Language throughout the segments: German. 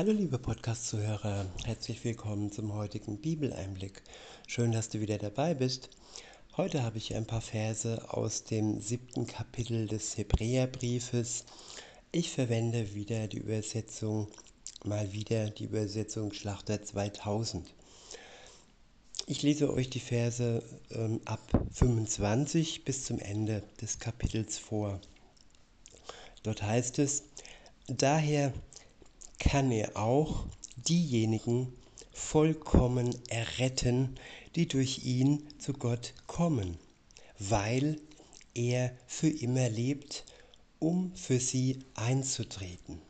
Hallo liebe Podcast-Zuhörer, herzlich willkommen zum heutigen Bibeleinblick. Schön, dass du wieder dabei bist. Heute habe ich ein paar Verse aus dem siebten Kapitel des Hebräerbriefes. Ich verwende wieder die Übersetzung, mal wieder die Übersetzung Schlachter 2000. Ich lese euch die Verse ähm, ab 25 bis zum Ende des Kapitels vor. Dort heißt es, daher kann er auch diejenigen vollkommen erretten, die durch ihn zu Gott kommen, weil er für immer lebt, um für sie einzutreten.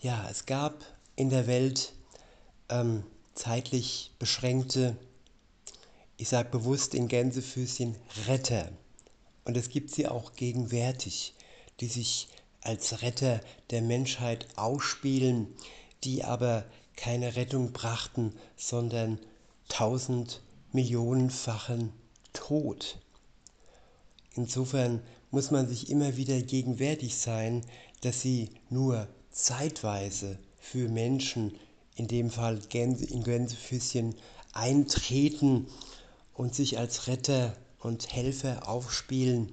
Ja, es gab in der Welt ähm, zeitlich beschränkte, ich sage bewusst in Gänsefüßchen, Retter. Und es gibt sie auch gegenwärtig, die sich als Retter der Menschheit ausspielen, die aber keine Rettung brachten, sondern tausend Millionenfachen Tod. Insofern muss man sich immer wieder gegenwärtig sein, dass sie nur zeitweise für Menschen, in dem Fall Gänse, in Gänsefüßchen, eintreten und sich als Retter und Helfer aufspielen.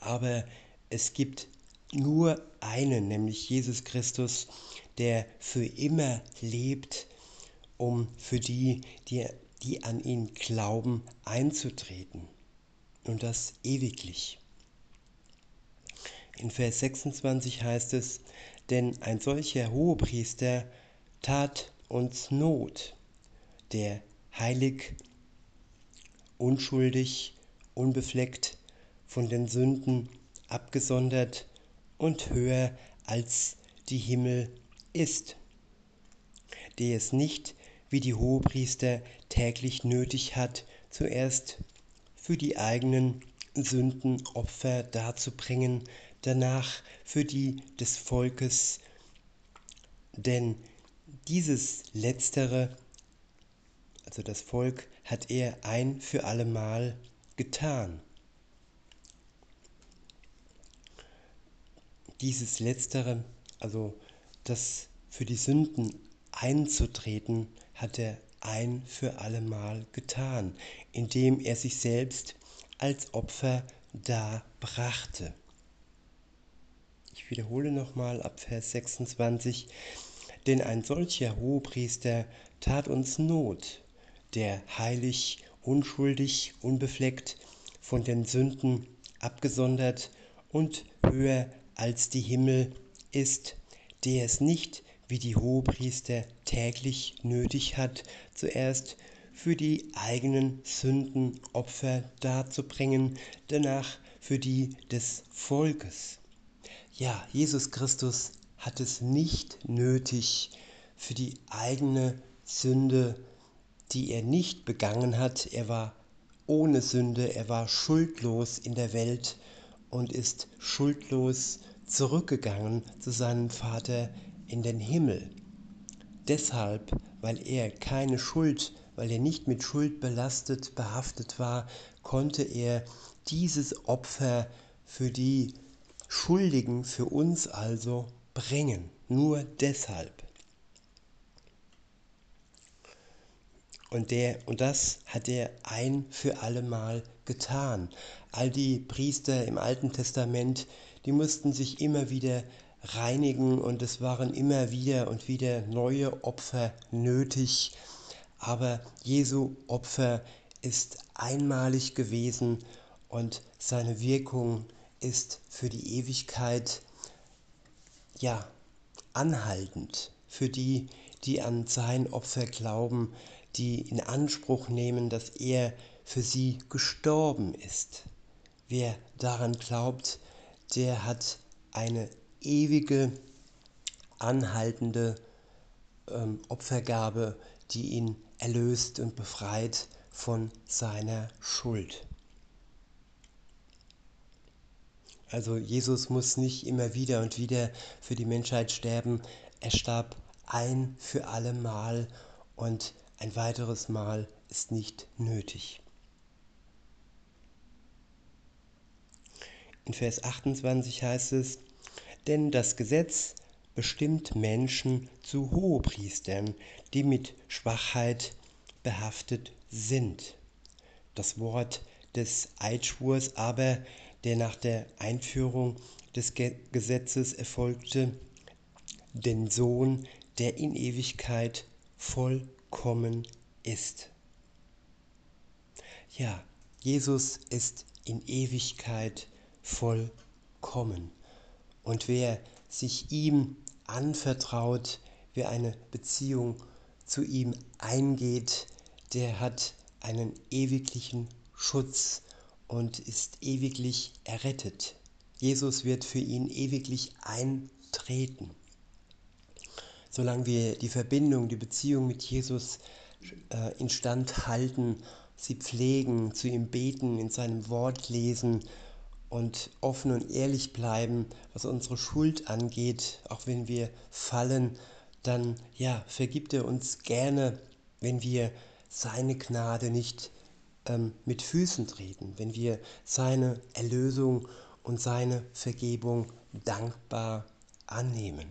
Aber es gibt nur einen, nämlich Jesus Christus, der für immer lebt, um für die, die, die an ihn glauben, einzutreten. Und das ewiglich. In Vers 26 heißt es, denn ein solcher Hohepriester tat uns Not, der heilig, unschuldig, unbefleckt, von den Sünden abgesondert und höher als die Himmel ist, der es nicht wie die Hohepriester täglich nötig hat, zuerst für die eigenen Sünden Opfer darzubringen, danach für die des Volkes, denn dieses letztere, also das Volk, hat er ein für allemal getan. Dieses Letztere, also das für die Sünden einzutreten, hat er ein für allemal getan, indem er sich selbst als Opfer darbrachte. Ich wiederhole nochmal ab Vers 26, denn ein solcher Hohepriester tat uns Not, der heilig, unschuldig, unbefleckt, von den Sünden abgesondert und höher als die Himmel ist, der es nicht wie die Hohepriester täglich nötig hat, zuerst für die eigenen Sünden Opfer darzubringen, danach für die des Volkes. Ja, Jesus Christus hat es nicht nötig, für die eigene Sünde, die er nicht begangen hat, er war ohne Sünde, er war schuldlos in der Welt und ist schuldlos zurückgegangen zu seinem Vater in den Himmel. Deshalb, weil er keine Schuld, weil er nicht mit Schuld belastet, behaftet war, konnte er dieses Opfer für die Schuldigen, für uns also, bringen. Nur deshalb. Und, der, und das hat er ein für allemal getan. All die Priester im Alten Testament, die mussten sich immer wieder reinigen und es waren immer wieder und wieder neue Opfer nötig. Aber Jesu Opfer ist einmalig gewesen und seine Wirkung ist für die Ewigkeit ja anhaltend für die, die an sein Opfer glauben, die in Anspruch nehmen, dass er für sie gestorben ist. Wer daran glaubt, der hat eine ewige, anhaltende ähm, Opfergabe, die ihn erlöst und befreit von seiner Schuld. Also Jesus muss nicht immer wieder und wieder für die Menschheit sterben. Er starb ein für alle Mal und ein weiteres Mal ist nicht nötig. In Vers 28 heißt es, denn das Gesetz bestimmt Menschen zu Hohepriestern, die mit Schwachheit behaftet sind. Das Wort des Eidschwurs aber, der nach der Einführung des Gesetzes erfolgte, den Sohn, der in Ewigkeit vollkommen ist. Ja, Jesus ist in Ewigkeit vollkommen. Und wer sich ihm anvertraut, wer eine Beziehung zu ihm eingeht, der hat einen ewiglichen Schutz und ist ewiglich errettet. Jesus wird für ihn ewiglich eintreten. Solange wir die Verbindung, die Beziehung mit Jesus äh, instand halten, sie pflegen, zu ihm beten, in seinem Wort lesen und offen und ehrlich bleiben, was unsere Schuld angeht, auch wenn wir fallen, dann ja, vergibt er uns gerne, wenn wir seine Gnade nicht ähm, mit Füßen treten, wenn wir seine Erlösung und seine Vergebung dankbar annehmen.